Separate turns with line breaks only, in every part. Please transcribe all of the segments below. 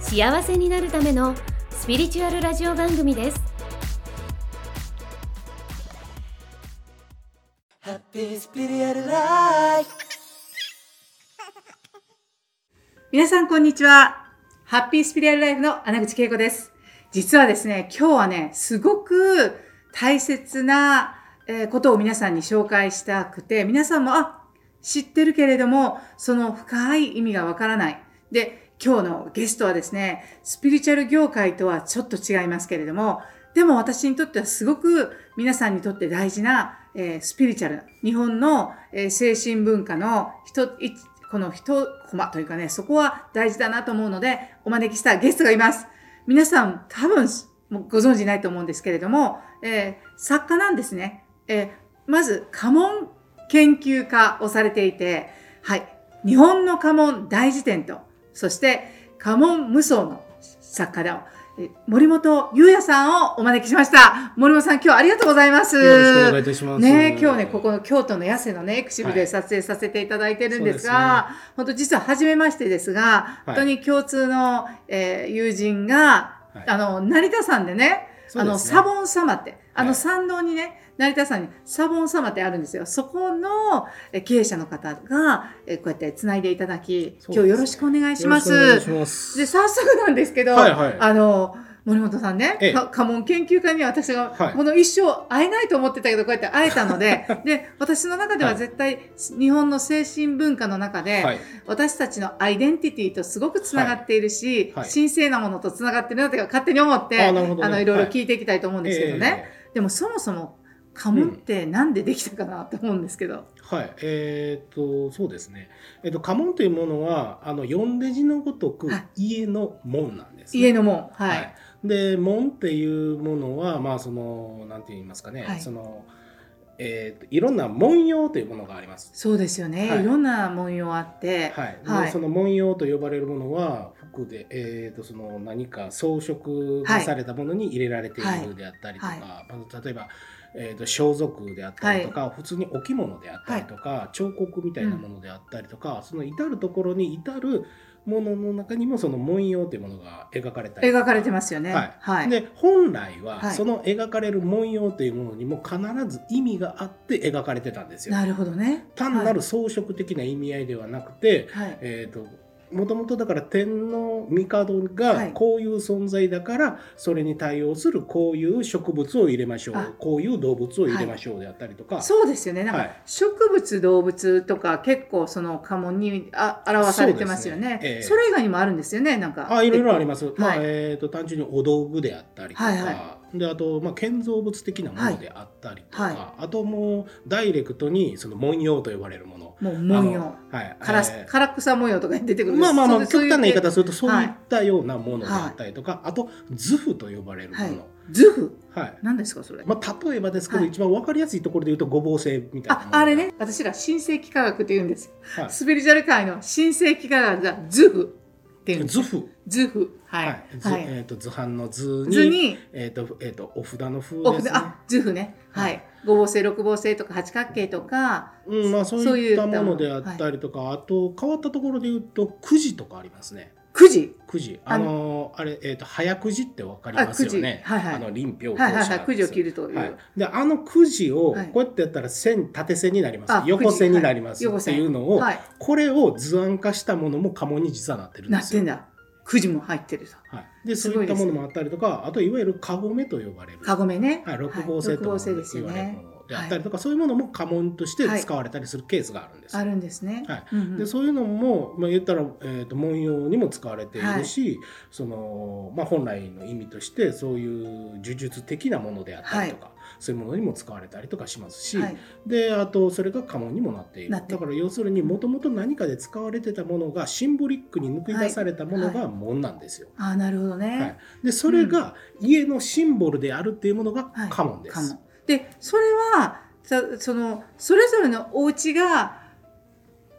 幸せになるためのスピリチュアルラジオ番組です
ハッピースピリチュアルライフ
皆さんこんにちは。ハッピースピリアルライフの穴口恵子です。実はですね、今日はね、すごく大切なえーことを皆さんに紹介したくて、皆さんも、あ、知ってるけれども、その深い意味がわからない。で、今日のゲストはですね、スピリチュアル業界とはちょっと違いますけれども、でも私にとってはすごく皆さんにとって大事な、えースピリチュアル、日本の、えー精神文化の一この一コマというかね、そこは大事だなと思うので、お招きしたゲストがいます。皆さん多分ご存知ないと思うんですけれども、えー作家なんですね。えまず家紋研究家をされていて、はい、日本の家紋大辞典と、そして家紋無双の作家のえー森本優也さんをお招きしました。森本さん、今日はありがとうございます。
よろしくお願いいたします。
ね今日ね、ここの京都の八瀬のね、エクシブ
はい
で撮影させていただいてるんです
そう
が、本当実は初めましてですが、本当に共通の、えー友人が、
はい
あの、成田山でね、あの、サボン様って、あの、
はい。
参道にね、成田山にサボン様ってあるんですよ。そこのえ経営者の方が、えこうやって繋いでいただき、今日よろしくお願いします。で、早速なんですけど、
はいはい。
あの、森本さんね、家紋研究家には私が、
はい。
この一生会えないと思ってたけど、こうやって会えたので、で、私の中では
はい。
絶対、日本の精神文化の中で、
はい。
私たちのアイデンティティとすごくつながっているし、
はい。はい。
神聖なものとつながっているなって勝手に思って、
あね。
の、いろいろ
はい。
聞いていきたいと思うんですけどね。
え
でもそもそも、家紋ってなんでできたかなと思うんですけど。
ーはい。えーっと、そうですね。えっと、家紋というものは、あの、四デジのごとく
はい
家の門なんです、ね。
家の門。はい。
はい。で、門っていうものは、まあ、その、なんて言いますかね、
はい
その、えーいろんな文様というものがあります。
そうですよね、
はい。
い。ろんな文様あって、
はい、
はい。
でその文様と呼ばれるものは服で、えー、とその何か装飾がされたものに入れられているであったりとか、
はい。
まあ例えば、えー、と装束であったりとか、普通に置物であったりとか、彫刻みたいなものであったりとか、その至る所に至るものの中にもその文様というものが描かれたり
描かれてますよね。
はい
はい。
で本来は、
はい
その描かれる文様というものにも必ず意味があって描かれてたんですよ。
なるほどね。
単なる装飾的な意味合いではなくて、
はい。
えー、ともともとだから天皇帝
は
が
い。
こういう存在だからそれに対応するこういう植物を入れましょ
あ。
うこういう動物を入れましょうであったりとか、
そうですよね。なんか、
はい。
植物、動物とか結構その家紋にあ表されてますよね。
ね。ええ。
それ以外にもあるんですよね。なんか。
あいろいろあります、まあ
はい。
えー、と単純にお道具であったりとか、
はいは
であと、まあ、建造物的なものであったりとか、
はい。
あともうダイレクトにその文様と呼ばれるもの。
もう文様。
はい。
から
えー。
唐草模様とかに出てくる
まあまあまあ極端な言い方するとそういったようなものであったりとか、あと図譜と呼ばれるもの、
はい。図譜？
はい。
何ですかそれ、
まあ、例えばですけど、
はい。
一番わかりやすいところで言うとごぼう星みたいな
ああれ、ね。私ら新世紀科学って言うんです。よ
はい。
スピリチュアル界の新世紀科学が図譜っていうんです。
図譜。
図譜は
はい。い、図
はい。
えー、と図版の図に
図に。
えーとえー、とお札の風ですね。
おあ図譜ね。はい。五芒星六芒星とか八角形とか
うんまあ、そう
い
いったもの。であったりとか、あと変わったところで言うとくじとかありますね。
9時
くじ。
あ
あのーあれ、えー、と早くじってわかりますよね。
はいはい。
あの臨氷
はいはいはい。くじを切るという、
はい、であのくじを
はい。
こうやってやったら線縦線になります、
あ
横線になりま
はい。
すっていうのを、
はい。
これを図案化したものも家紋に実はなってるんですよ。
なってん。だ9時も入ってると
はい、ですそういったものもあったりとかあといわゆるカゴメと呼ばれる、
カゴメね。
はい、六芒星と
六芒星ですよ
言われる
ね
ものであったりとか、そういうものも家紋として使われたりするケースがあるんです。
あるんですね。
はい。
うんうん。
でそういうのも、まあ、言ったら、えー、と文様にも使われているし、そのまあ、本来の意味としてそういう呪術的なものであったりとか、そういうものにも使われたりとかしますし、
はい。
であとそれが家紋にもなっている。だから要するにもともと何かで使われてたものがシンボリックに抜き出されたものが紋なんですよ。
ああ、なるほどね。
はい、でそれが家のシンボルであるっていうものが
はい。
家紋です。
家紋。で、それは、さその、それぞれのお家が、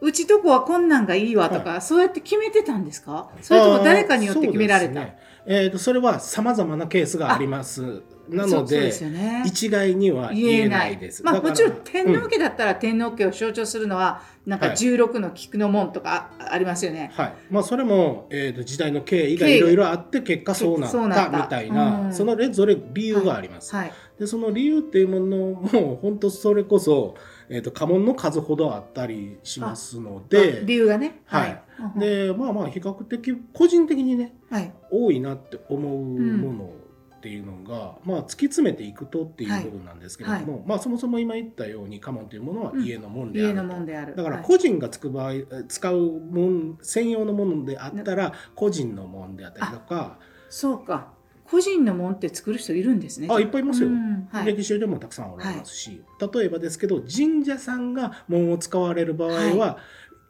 うちとこはこんなんがいいわとか、そうやって決めてたんですか？それとも誰かによって決められた、
えー、とそれはさまざまなケースがありますなので
ね。
一概には言えないです。
まあ、もちろん天皇
うん
家だったら天皇家を象徴するのは、なんか
はい
16の菊の門とかあありますよね。
はいまあ、それも、えー、と時代の経緯がいろいろあって結果そうなったみたいな
うん
そのぞれ理由があります。
はい。
でその理由っていうものも本当それこそ、えー、と家紋の数ほどあったりしますの
あ
で
理由がね。
はい
うん
でまあまあ比較的個人的にね
はい。
多いなって思うものっていうのが、まあ、突き詰めていくとっていう部分なんですけれども、まあ、そもそも今言ったように家紋というものは家の門であ
家
ると、
の門である。
だから
はい
個人がつく場合、使う門専用のものであったら個人の門であったりとか
そうか。個人の門って作る人いるんですね。
あいっぱいいますよ
うんはい。
歴史上でもたくさんおられますし、例えばですけど神社さんが門を使われる場合は、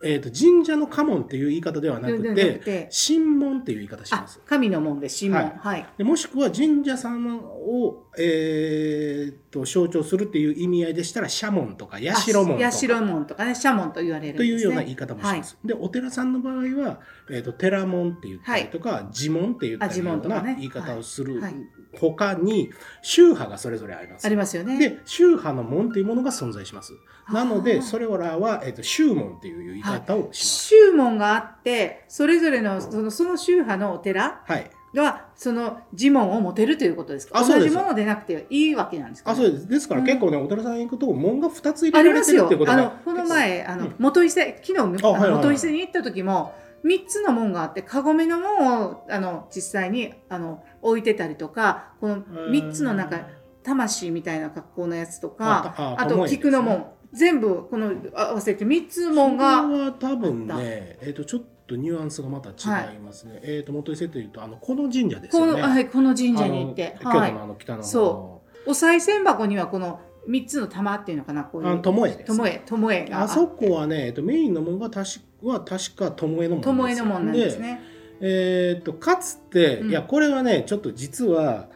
えー、と神社の家紋っていう言い方ではなくて神門っていう言い方しま
あ
す。、
神の門で神門。
はい
はい。
でもしくは神社さんを、えー、と象徴するっていう意味合いでしたら社門とか社門とか
あ社門とかね、社門と言われるん
と。いうような言い方もします。でお寺さんの場合は、えー、と寺門って言ったりとか、寺門って言ったり
とか
言い方をする
はい
他に宗派がそれぞれあります。
ありますよね。
で宗派の門というものが存在します。なのでそれらは、えー、と宗門っていう言い方をします。
宗門があって、それぞれのそのその宗派のお寺
はい。
がその呪文を持てるということですか？同じものでなくていいわけなんですか、
あそうです。ですから
うん
結構ね、お寺さん行くと門が2つ入
あ
れられてる
りますよ
っていうことが
あのこの前あの、
うん
元伊勢昨日あの
はいはいはい
元伊勢に行った時も3つの門があってカゴメの門をあの実際にあの置いてたりとかこの3つの中魂みたいな格好のやつとか
あ
あと菊の門、全部この合わせて3つ門が
それは多分
あっ
ね、えー、とちょっとニュアンスがまた違いますね。えっ、と元伊勢というとあのこの神社です
この,、
よね。
はい、この神社に行って、
あの京
はい
都のあの北の方。の
そお賽銭箱にはこの3つの玉っていうのかなこういう。
巴です。
巴巴が。
あそこはね、えっと、メインの門が確は確か巴の門です。
の門なんですね。
えっとかつて、
うん。
いやこれはねちょっと実は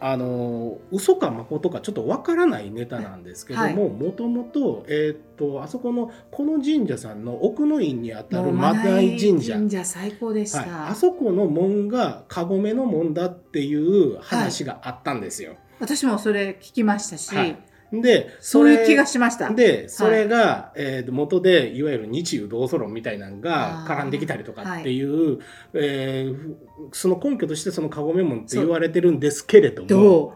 あの嘘か誠かちょっとわからないネタなんですけどももともと,、えっとあそこのこの神社さんの奥の院にあたるマダイ神社。
神社最高でした。
はい、あそこの門がカゴメの門だっていう話があったんですよ。
私もそれ聞きましたし、
はいで
そういう気が
し
しました。
でそれが、えーと元でいわゆる日中同祖論みたいなのが絡んできたりとかっていう、えーその根拠としてそのカゴメ門って言われてるんですけれども
ど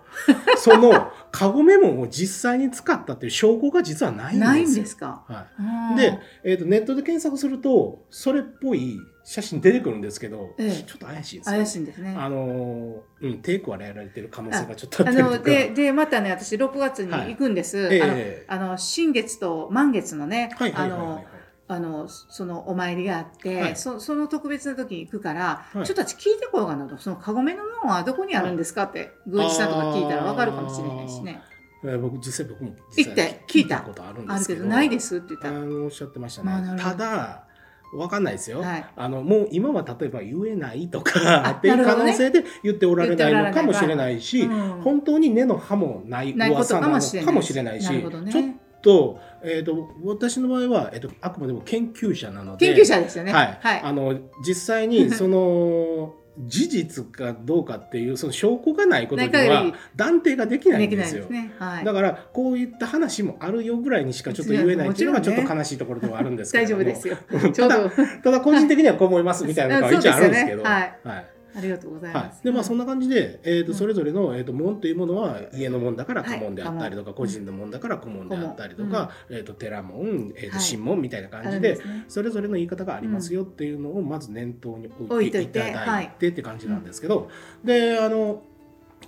その カゴメ門を実際に使ったっていう証拠が実はな
う
いんですよ。
ないんですか？
はい
うん
で、えー、とネットで検索するとそれっぽい写真出てくるんですけど、
ええ
ちょっと怪しいですよ
怪しいんですね。
あのーうん、抵抗はやられてる可能性がちょっとあ。
のででまたね私6月に行くんです。
ええ
あのあの新月と満月のね、
はいはい
あの
はいはい。
あのそのお参りがあって、
はい
そその特別な時に行くから、
はい
ちょっと私聞いてこようかなとそのカゴメの門はどこにあるんですかって宮司さんとか聞いたらわかるかもしれないしね。
えー僕実際僕も
行って聞いた
ことあるんですけど
けどないですって言った
あ
ら。
のおっしゃってましたね、ただわかんないですよ、
はい。
あのもう今は例えば言えないとか
あ
っていう可能性で言っておられないのかもしれないし、
うん。
本当に根の葉もない噂なの
かもしれない
し
ね。
ちょっと,、えー、と私の場合は、えー、とあくまでも研究者なので
研究者ですよね。
はい。
はい。
あの実際にその事実かどうかっていうその証拠がないことには断定ができない
で
んで
すす。ね。はい。
だからこういった話もあるよぐらいにしかちょっと言えないっていうのが
もち
ょっと悲しいところではあるんですけども
丈夫ですよ。
ただ個人的にはこう思いますみたいなのが一応あるんですけど
そうですよね
はい
ありがとうござい
は
ます。
い、でまあそんな感じで、えー、と
うん。
それぞれの、えー、と門というものは家の門だから家門であったりとか、
はい
個人の門だから古門であったりとか、えー、と寺門、えー、と
はい。
神門みたいな感じで、
ね。
それぞれの言い方がありますよっていうのをまず念頭に置いていただいてって感じなんですけど、であの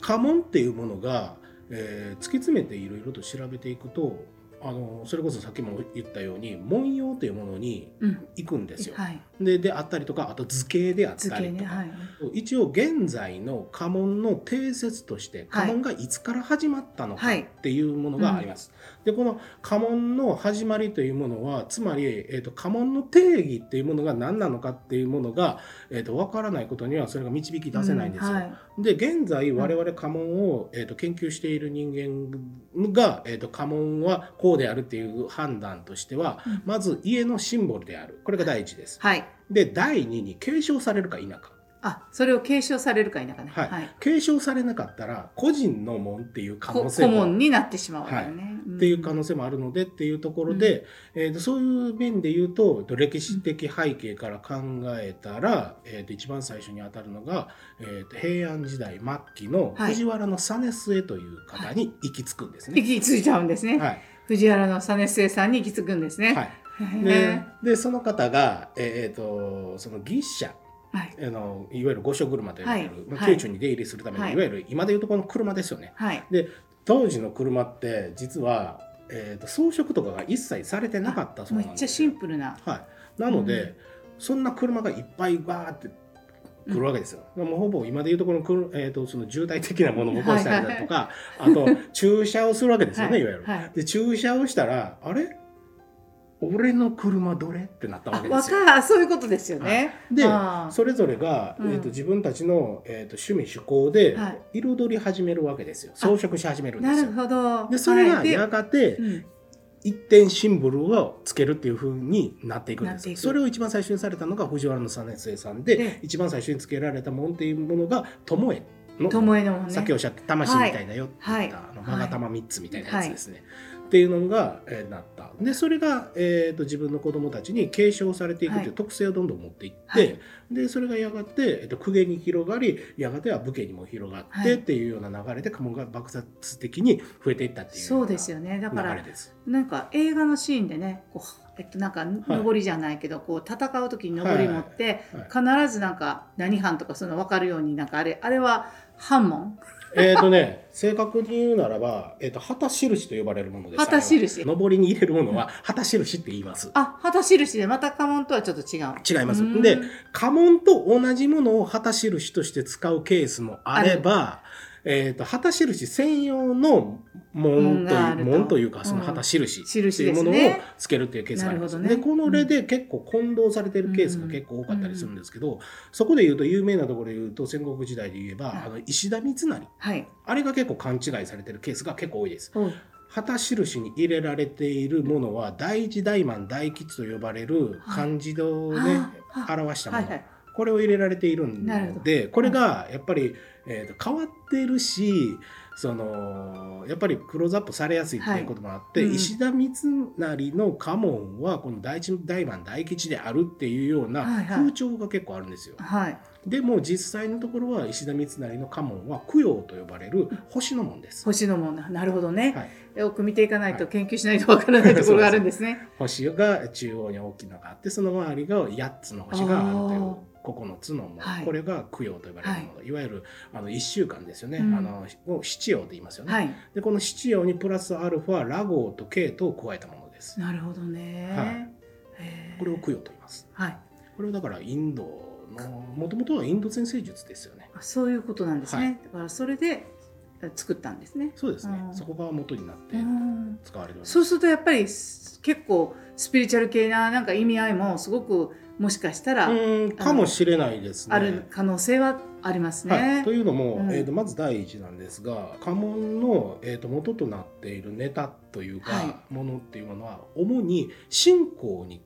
家紋っていうものが、えー突き詰めていろいろと調べていくとあのそれこそさっきも言ったように文様というものに
うん。
行くんですよ。
はい
でであったりとかあと図形であっ
図
たりとか、
はい。
一応現在の家紋の定説として
はい。
家紋がいつから始まったのか
はい。
っていうものがあります。でこの家紋の始まりというものはつまり、えー、と家紋の定義っていうものが何なのかっていうものが、えー、と分からないことにはそれが導き出せないんですよ。
うはい。
で現在我々家紋を、えー、と研究している人間が、えー、と家紋はこうであるっていう判断としては、
うん。
まず家のシンボルである。これが第一です。
はい
で第二に継承されるか否か。
あそれを継承されるか否かね。
はい。継承されなかったら個人の門っていう可
こ
能性も
顧問になってしまうわけよね、
っていう可能性もあるのでっていうところで、えーとそういう面で言うと歴史的背景から考えたら、えー、と一番最初に当たるのが、えー、と平安時代末期の
はい。
藤原実末という方に行き着くんですね。
行き着いちゃうんですね、
はい。
藤原の実末さんに行き着くんですね、
はい。
へ
で
ー
でその方が、えー、とその牛車
はい。
あのいわゆる御所車と呼ばれる、
はい。
宮中に出入りするための、
はい。
い、わゆる今でいうとこの車ですよね。
はい。
当時の車って実は、えー、と装飾とかが一切されてなかったそう
めっちゃシ。ンプルな。
はい、なので、
うん。
そんな車がいっぱいバーって来るわけですよ。もうほぼ今でいうとこのくる、えー、とその渋滞的なものを起こしたりだとか、あと駐車をするわけですよね、い、わゆる。
はい。
で駐車をしたらあれ？俺の車どれ？ってなったわけですよ。
そういうことですよね、
で
あー
それぞれが、
うん。
えー、と自分たちの、えー、と趣味趣向で
はい。
彩り始めるわけですよ。装飾し始めるんですよ。
なるほど。
でそれが
はい。で
やがて
うん。
一点シンボルをつけるっていう風になっていくんですそれを一番最初にされたのが藤原の実末さんで
で
一番最初につけられたものっていうものが巴の
巴のもね
さっきおっしゃった魂みたいだよって言った、
はい。
あの
はい
マガタマ3つみたいなやつですね。っていうのが、えーなった。でそれが、えー、と自分の子供たちに継承されていくっていう特性をどんどん持っていって、
はい。
でそれがやがて、えー、と公家に広がりやがては武家にも広がって、
はい。
っていうような流れで家紋が爆発的に増えていったっていう
そうですよね。だ
流
から
れです。
なんか映画のシーンでねこうえっとなんか上りじゃないけど、こう戦う時に上り持って、
はい。
必ずなんか何藩とかその分かるようになんかあれあれは藩門？
えっとね、正確に言うならば、えっ、と、旗印と呼ばれるものです。
旗印。
上りに入れるものは、旗印って言います。
あ旗印でまた家紋とはちょっと違う。
違います。
うーん。
で家紋と同じものを旗印として使うケースもあれば、えっ、と、旗印専用の紋という、
紋があると。
いうか、その
うん。
旗印って
印
いうものをつけるっていうケースがあります。
なるほどね。
で、この例で結構混同されているケースが結構多かったりするんですけど、そこで言うと、有名なところで言うと、戦国時代で言えば、
はい。
あの石田三成。
はい。
あれが結構勘違いされてるケースが結構多いです。
おう。
旗印に入れられているものは大一大満大吉と呼ばれる漢字をね、
はあ
表したもの、これを入れられている
なるほど。
のでこれがやっぱり、えーと変わってるしそのやっぱりクローズアップされやすいっていうこともあって、
はいうん。
石田三成の家紋はこの大一大満大吉であるっていうような
はいはい。
風潮が結構あるんですよ。
はい。
でも実際のところは石田三成の家紋は供養と呼ばれる星の門です。
星のものなるほどね、
はい。
よく見ていかないと
はい。
研究しないとわからないところがあるんですね。
星が中央に大きなのがあってその周りが8つの星があるという9つのもの、
はい。
これが供養と呼ばれるもの、い、わゆるあの1週間ですよね、
うん。
あのを七曜と言いますよね、
はい、
でこの七曜にプラスアルファラゴーとケイトを加えたものです。
なるほどね。
はい。これを供養と言います。
はい、
これをだからインドのもともとはインド先生術ですよね。
あそういうことなんですね。
はい。
だからそれでえ作ったんですね。
そうですね、
うん。
そこが元になって
うん。
使われるように
そうするとやっぱりす結構スピリチュアル系ななんか意味合いもすごくもしかしたら
うんかもしれないですね
ある可能性はありますね。
はい、というのも、
うん
えー、とまず第一なんですが家紋の、えー、と元となっているネタというか、
は
ものっていうものは主に信仰に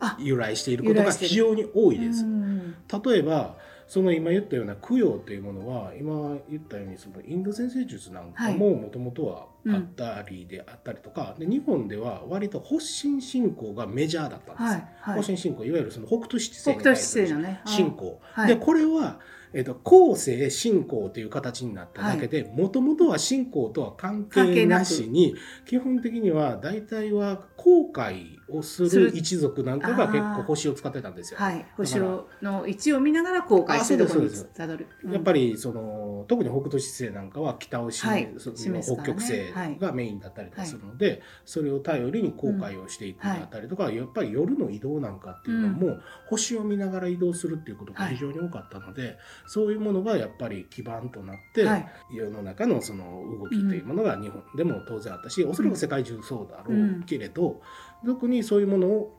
あ
由来していることが非常に多いです。
うん
例えばその今言ったような供養というものは今言ったようにそのインド先生術なんかももともとはあったりであったりとか、で日本では割と発信信仰がメジャーだったんです。
はいはい。
発信信仰いわゆるその北斗七星
のね。
信仰、
はい
でこれは、えっと後世信仰という形になっただけでもともとは信仰とは関係なしに基本的には大体は後悔をす
する。
る一族なんかが結構星を使ってたんですよ。
はい、星をの位置を見ながら航海して
あ
どこにたどる。
やっぱりその特に北斗七星なんかは北を示,、
すからね。
北極星がメインだったりとかするので、それを頼りに航海をしていくであったりとか、やっぱり夜の移動なんかっていうのも、星を見ながら移動するっていうことが非常に多かったので、そういうものがやっぱり基盤となって、
はい。
世の中のその動きというものが日本でも当然あったし、おそらく世界中そうだろうけれど、特にそういうものを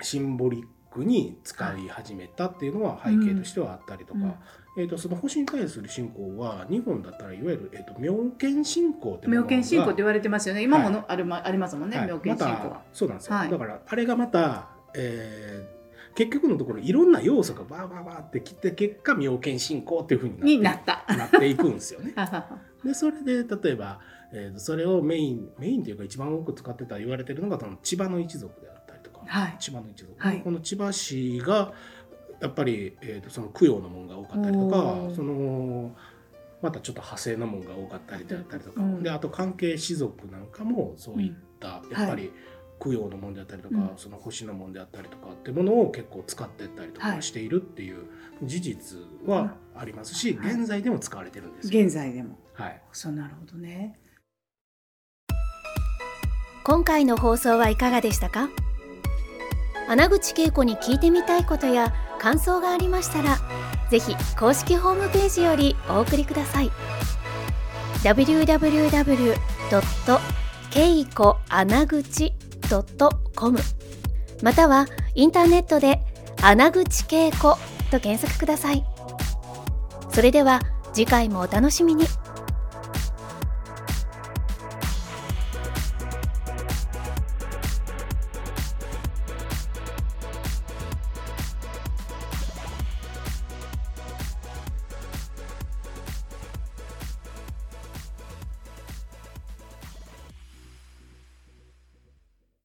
シンボリックに使い始めたっていうのは背景としてはあったりとか、
うん。
えー、とその星に対する信仰は日本だったらいわゆる、えー、と妙見信仰ってものが
妙見信仰って言われてますよね。今もの、
は
あるまありますもんね。
はい。
妙見信仰
ま
は
た。そうなんですよ、
はい。
だからあれがまた、えー結局のところいろんな要素がバーバーバーってきて結果妙見信仰っていうふうになっ
なった。
なっていくんですよね。
ははは。
でそれで例えば、えーとそれをメインメインというか一番多く使ってた言われてるのがその千葉の一族であったりとか、
はい。
千葉の一族、
はい。
この千葉市がやっぱり、えー、とその供養のものが多かったりとかそのまたちょっと派生のが多かったりであったりとか、
うん。
であと関係士族なんかもそういった、やっぱり供養のものであったりとか、
うん。
その星のものであったりとかってものを結構使ってったりと
はい。
かしているっていう事実はありますし、
はい。
現在でも使われてるんですよ。
現在でも。
はい。
そうなるほどね。
今回の放送はいかがでしたか？穴口恵子に聞いてみたいことや感想がありましたらぜひ公式ホームページよりお送りください .com またはインターネットで「穴口恵子」と検索ください。それでは次回もお楽しみに。